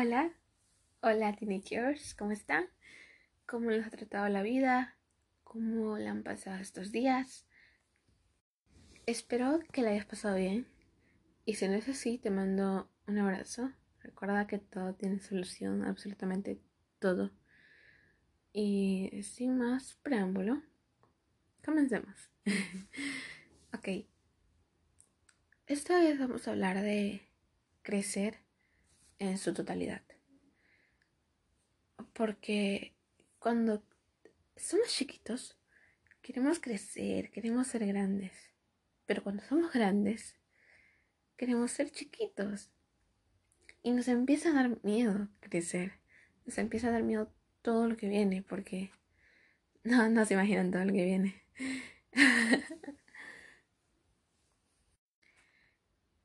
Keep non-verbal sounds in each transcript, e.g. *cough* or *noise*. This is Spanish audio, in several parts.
Hola, hola teenagers, ¿cómo están? ¿Cómo les ha tratado la vida? ¿Cómo le han pasado estos días? Espero que la hayas pasado bien. Y si no es así, te mando un abrazo. Recuerda que todo tiene solución, absolutamente todo. Y sin más preámbulo, comencemos. *laughs* ok. Esta vez vamos a hablar de crecer en su totalidad. Porque cuando somos chiquitos, queremos crecer, queremos ser grandes. Pero cuando somos grandes, queremos ser chiquitos. Y nos empieza a dar miedo crecer. Nos empieza a dar miedo todo lo que viene, porque no, no se imaginan todo lo que viene. *laughs*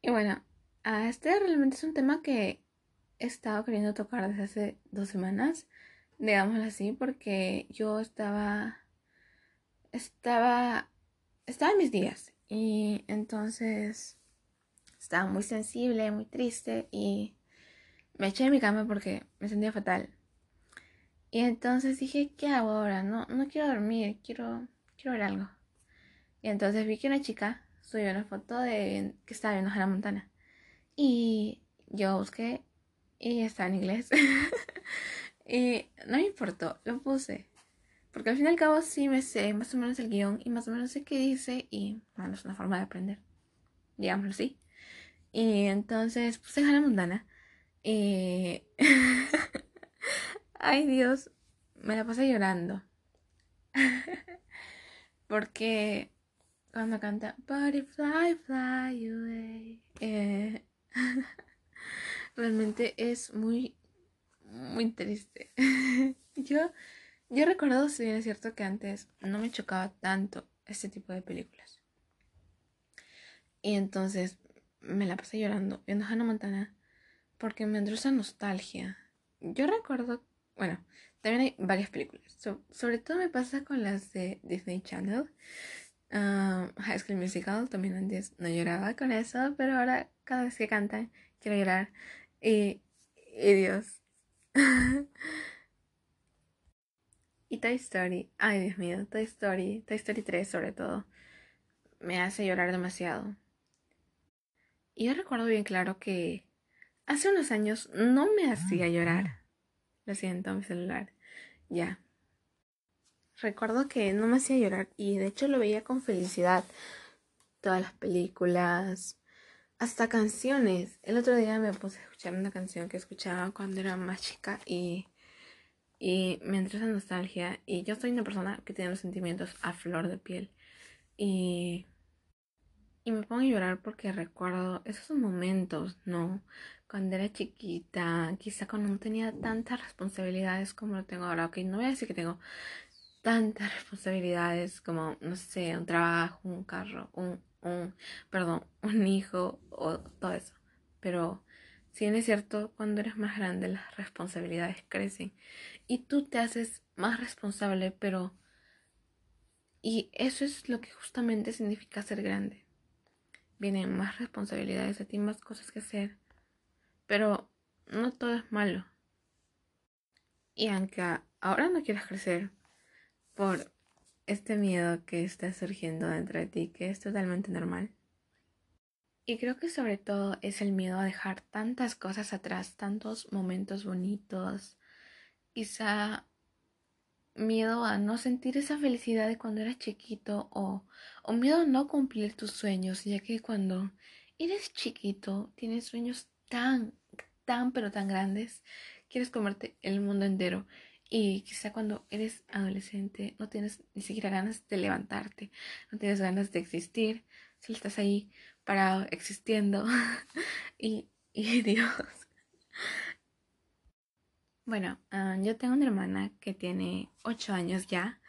y bueno, este realmente es un tema que he estado queriendo tocar desde hace dos semanas, digámoslo así, porque yo estaba, estaba, estaba en mis días y entonces estaba muy sensible, muy triste y me eché en mi cama porque me sentía fatal. Y entonces dije, ¿qué hago ahora? No, no quiero dormir, quiero, quiero ver algo. Y entonces vi que una chica subió una foto de que estaba viendo la Montana. Y yo busqué y está en inglés. *laughs* y no me importó, lo puse. Porque al fin y al cabo sí me sé más o menos el guion y más o menos sé qué dice y bueno, es una forma de aprender. Digámoslo así. Y entonces puse Hannah Montana. Y... *laughs* Ay Dios, me la pasé llorando. *laughs* Porque cuando canta Butterfly, fly away. Eh... realmente es muy, muy triste. *laughs* yo, yo recuerdo, si bien es cierto que antes no me chocaba tanto este tipo de películas. Y entonces me la pasé llorando viendo Hannah Montana porque me entró esa nostalgia. Yo recuerdo, bueno, también hay varias películas. sobre todo me pasa con las de Disney Channel. Ah, High School Musical, también antes no lloraba con eso, pero ahora cada vez que cantan quiero llorar. Y, Dios. *laughs* y Toy Story. Ay, Dios mío, Toy Story. Toy Story 3 sobre todo. Me hace llorar demasiado. Y yo recuerdo bien claro que hace unos años no me hacía llorar. Lo siento, mi celular. Ya. Recuerdo que no me hacía llorar y de hecho lo veía con felicidad. Todas las películas, hasta canciones. El otro día me puse a escuchar una canción que escuchaba cuando era más chica y, y me entró esa nostalgia. Y yo soy una persona que tiene los sentimientos a flor de piel. Y, y me pongo a llorar porque recuerdo esos momentos, ¿no? Cuando era chiquita, quizá cuando no tenía tantas responsabilidades como lo tengo ahora. Ok, no voy a decir que tengo tantas responsabilidades como, no sé, un trabajo, un carro, un un, perdón, *laughs* un hijo o todo eso. Pero si bien es cierto, cuando eres más grande las responsabilidades crecen y tú te haces más responsable, pero... Y eso es lo que justamente significa ser grande. Vienen más responsabilidades a ti, más cosas que hacer. Pero no todo es malo. Y aunque ahora no quieras crecer por este miedo que está surgiendo dentro de ti, que es totalmente normal. Y creo que sobre todo es el miedo a dejar tantas cosas atrás, tantos momentos bonitos, quizá miedo a no sentir esa felicidad de cuando eras chiquito o, o miedo a no cumplir tus sueños, ya que cuando eres chiquito tienes sueños tan, tan, pero tan grandes, quieres comerte el mundo entero y quizá cuando eres adolescente no tienes ni siquiera ganas de levantarte, no tienes ganas de existir, solo estás ahí parado, existiendo. *laughs* y, y Dios. Bueno, ah, yo tengo una hermana que tiene 8 años ya.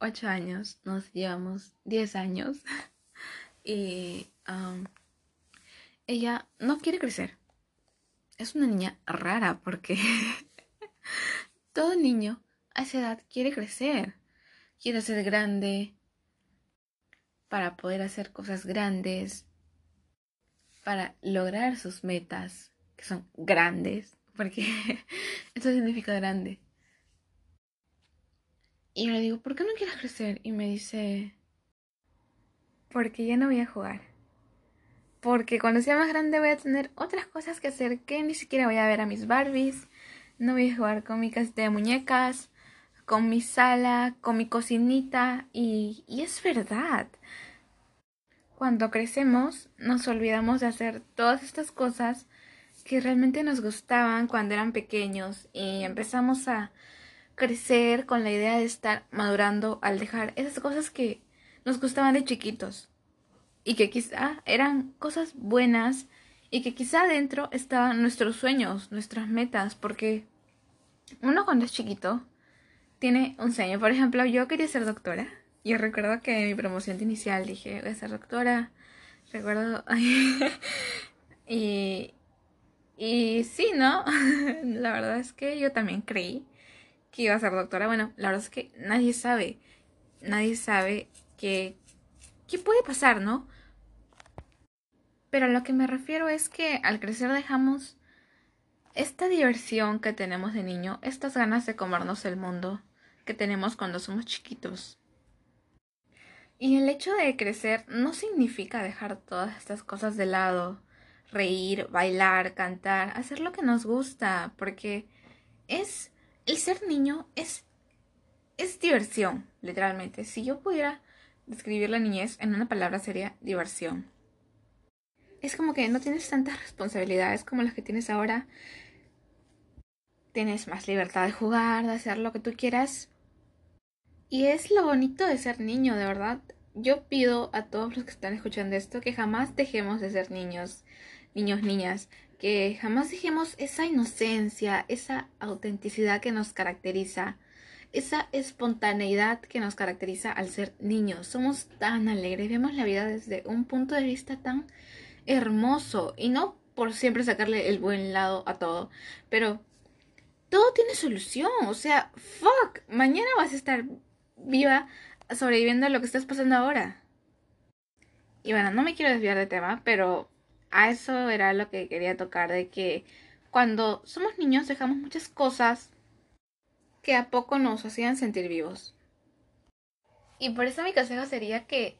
8 años, nos llevamos 10 años. *laughs* y ella no quiere crecer. Es una niña rara porque *laughs* Todo niño a esa edad quiere crecer, quiere ser grande para poder hacer cosas grandes, para lograr sus metas, que son grandes, porque *laughs* eso significa grande. Y yo le digo, ¿por qué no quieres crecer? Y me dice, porque ya no voy a jugar. Porque cuando sea más grande voy a tener otras cosas que hacer que ni siquiera voy a ver a mis Barbies. No voy a jugar con mi casita de muñecas, con mi sala, con mi cocinita. Y, y es verdad. Cuando crecemos nos olvidamos de hacer todas estas cosas que realmente nos gustaban cuando eran pequeños y empezamos a crecer con la idea de estar madurando al dejar esas cosas que nos gustaban de chiquitos y que quizá eran cosas buenas y que quizá dentro estaban nuestros sueños, nuestras metas, porque uno cuando es chiquito tiene un sueño. Por ejemplo, yo quería ser doctora. Yo recuerdo que en mi promoción inicial dije, voy a ser doctora. Recuerdo... *laughs* y, y sí, ¿no? *laughs* la verdad es que yo también creí que iba a ser doctora. Bueno, la verdad es que nadie sabe. Nadie sabe que, qué puede pasar, ¿no? Pero a lo que me refiero es que al crecer dejamos esta diversión que tenemos de niño, estas ganas de comernos el mundo que tenemos cuando somos chiquitos. Y el hecho de crecer no significa dejar todas estas cosas de lado, reír, bailar, cantar, hacer lo que nos gusta, porque es el ser niño es es diversión, literalmente. Si yo pudiera describir la niñez en una palabra sería diversión es como que no tienes tantas responsabilidades como las que tienes ahora. Tienes más libertad de jugar, de hacer lo que tú quieras. Y es lo bonito de ser niño, de verdad. Yo pido a todos los que están escuchando esto que jamás dejemos de ser niños, niños, niñas, que jamás dejemos esa inocencia, esa autenticidad que nos caracteriza, esa espontaneidad que nos caracteriza al ser niños. Somos tan alegres, vemos la vida desde un punto de vista tan hermoso y no por siempre sacarle el buen lado a todo, pero todo tiene solución, o sea, fuck, mañana vas a estar viva sobreviviendo a lo que estás pasando ahora. Y bueno, no me quiero desviar de tema, pero a eso era lo que quería tocar, de que cuando somos niños dejamos muchas cosas que a poco nos hacían sentir vivos. Y por eso mi consejo sería que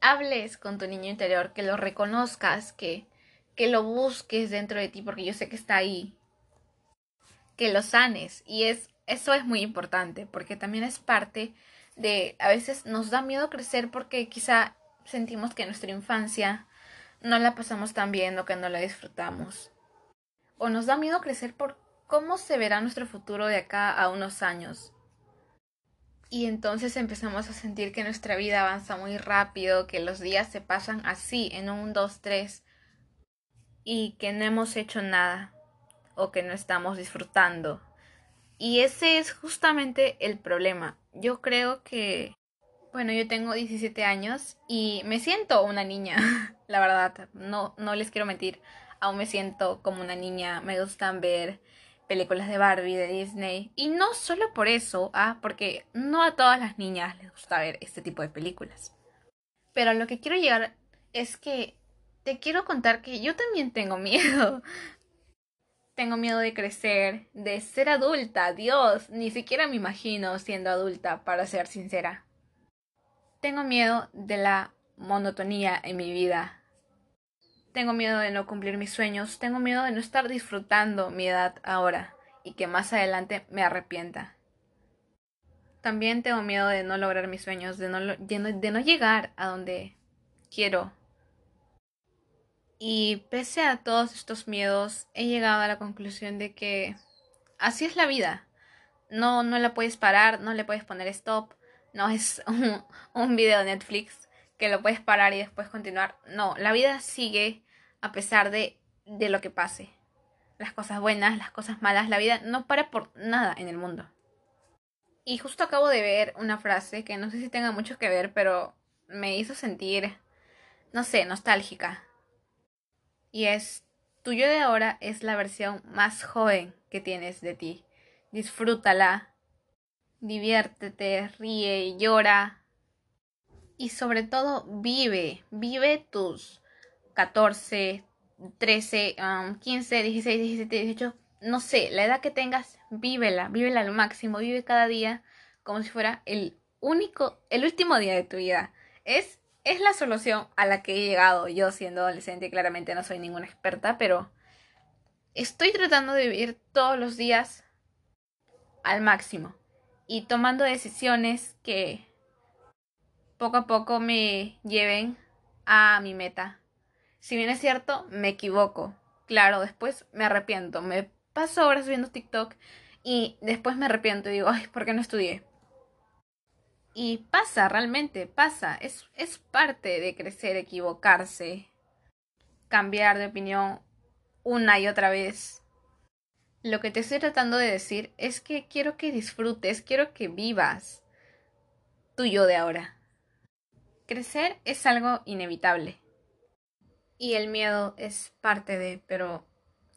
hables con tu niño interior, que lo reconozcas, que, que lo busques dentro de ti, porque yo sé que está ahí. Que lo sanes. Y es, eso es muy importante, porque también es parte de, a veces nos da miedo crecer porque quizá sentimos que nuestra infancia no la pasamos tan bien o que no la disfrutamos. O nos da miedo crecer por cómo se verá nuestro futuro de acá a unos años. Y entonces empezamos a sentir que nuestra vida avanza muy rápido, que los días se pasan así, en un, dos, tres, y que no hemos hecho nada o que no estamos disfrutando. Y ese es justamente el problema. Yo creo que, bueno, yo tengo 17 años y me siento una niña, *laughs* la verdad, no, no les quiero mentir, aún me siento como una niña, me gustan ver películas de Barbie, de Disney. Y no solo por eso, ah, porque no a todas las niñas les gusta ver este tipo de películas. Pero lo que quiero llegar es que te quiero contar que yo también tengo miedo. *laughs* tengo miedo de crecer, de ser adulta. Dios, ni siquiera me imagino siendo adulta, para ser sincera. Tengo miedo de la monotonía en mi vida, tengo miedo de no cumplir mis sueños, tengo miedo de no estar disfrutando mi edad ahora y que más adelante me arrepienta. También tengo miedo de no lograr mis sueños, de no, llegar a donde quiero. Y pese a todos estos miedos, he llegado a la conclusión de que así es la vida. No, no la puedes parar, no le puedes poner stop. No es un, un video de Netflix que lo puedes parar y después continuar. No, la vida sigue a pesar de, de lo que pase. Las cosas buenas, las cosas malas, la vida no para por nada en el mundo. Y justo acabo de ver una frase que no sé si tenga mucho que ver, pero me hizo sentir, no sé, nostálgica. Y es, tu yo de ahora es la versión más joven que tienes de ti. Disfrútala, diviértete, ríe, llora. Y sobre todo, vive, vive tus 14, 13, 15, 16, 17, 18, no sé, la edad que tengas, vívela, vívela al máximo, vive cada día como si fuera el único, el último día de tu vida. Es, es la solución a la que he llegado yo siendo adolescente. Claramente no soy ninguna experta, pero estoy tratando de vivir todos los días al máximo y tomando decisiones que poco a poco me lleven a mi meta. Si bien es cierto, me equivoco. Claro, después me arrepiento. Me paso horas viendo TikTok y después me arrepiento y digo, ay, ¿por qué no estudié? Y pasa, realmente pasa. Es, es parte de crecer, equivocarse, cambiar de opinión una y otra vez. Lo que te estoy tratando de decir es que quiero que disfrutes, quiero que vivas tu yo de ahora. Crecer es algo inevitable. Y el miedo es parte de, pero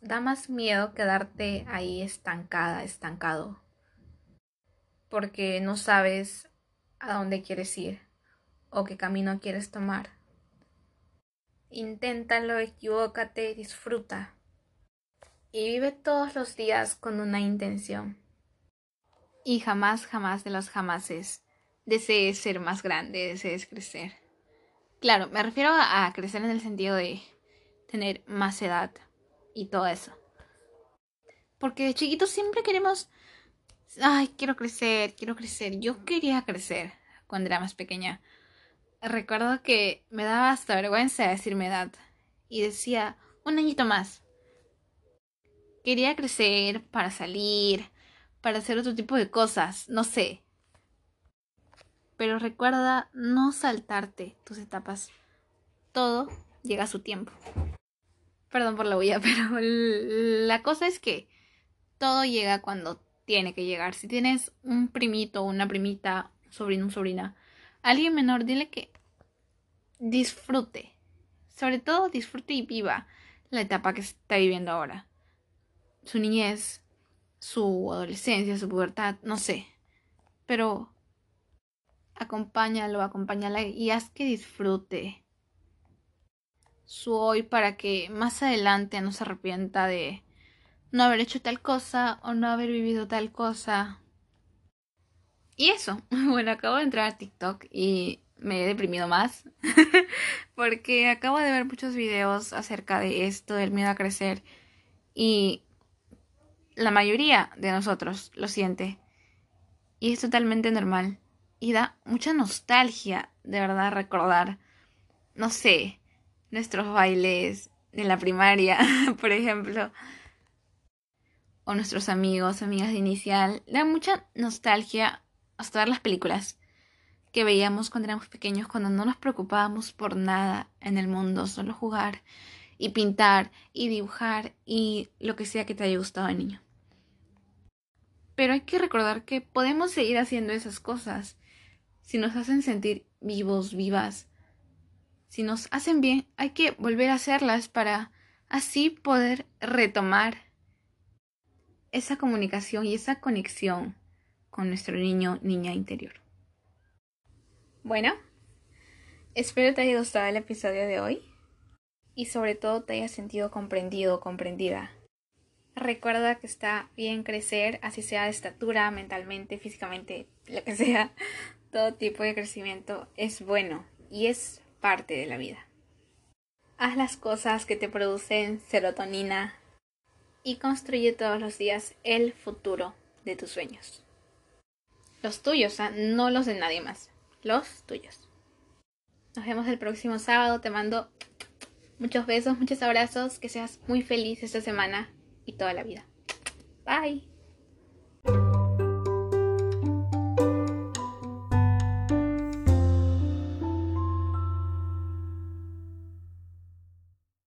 da más miedo quedarte ahí estancada, estancado. Porque no sabes a dónde quieres ir o qué camino quieres tomar. Inténtalo, equivócate, disfruta. Y vive todos los días con una intención. Y jamás, jamás de los jamases desees ser más grande, desees crecer. Claro, me refiero a crecer en el sentido de tener más edad y todo eso. Porque de chiquitos siempre queremos ay, quiero crecer, quiero crecer. Yo quería crecer cuando era más pequeña. Recuerdo que me daba hasta vergüenza decirme edad y decía, un añito más. Quería crecer para salir, para hacer otro tipo de cosas, no sé. Pero recuerda no saltarte tus etapas. Todo llega a su tiempo. Perdón por la huella, *laughs* pero la cosa es que todo llega cuando tiene que llegar. Si tienes un primito, una primita, sobrino, sobrina, alguien menor, dile que disfrute. Sobre todo disfrute y viva la etapa que está viviendo ahora. Su niñez, su adolescencia, su pubertad, no sé. Pero acompáñalo, acompáñala y haz que disfrute su hoy para que más adelante no se arrepienta de no haber hecho tal cosa o no haber vivido tal cosa. Y eso, *laughs* bueno, acabo de entrar a TikTok y me he deprimido más *laughs* porque acabo de ver muchos videos acerca de esto, del miedo a crecer y la mayoría de nosotros lo siente y es totalmente normal y da mucha nostalgia de verdad recordar, no sé, nuestros bailes en la primaria, *laughs* por ejemplo, o nuestros amigos, amigas de inicial, da mucha nostalgia hasta ver las películas que veíamos cuando éramos pequeños, cuando no nos preocupábamos por nada en el mundo, solo jugar y pintar y dibujar y lo que sea que te haya gustado de niño. Pero hay que recordar que podemos seguir haciendo esas cosas si nos hacen sentir vivos, vivas. Si nos hacen bien, hay que volver a hacerlas para así poder retomar esa comunicación y esa conexión con nuestro niño, niña interior. Bueno, espero te haya gustado el episodio de hoy y sobre todo te hayas sentido comprendido comprendida. Recuerda que está bien crecer, así sea de estatura, mentalmente, físicamente, lo que sea. Todo tipo de crecimiento es bueno y es parte de la vida. Haz las cosas que te producen serotonina, y construye todos los días el futuro de tus sueños. Los tuyos, ¿ah? no los de nadie más. Los tuyos. Nos vemos el próximo sábado. Te mando muchos besos, muchos abrazos. Que seas muy feliz esta semana y toda la vida. Bye.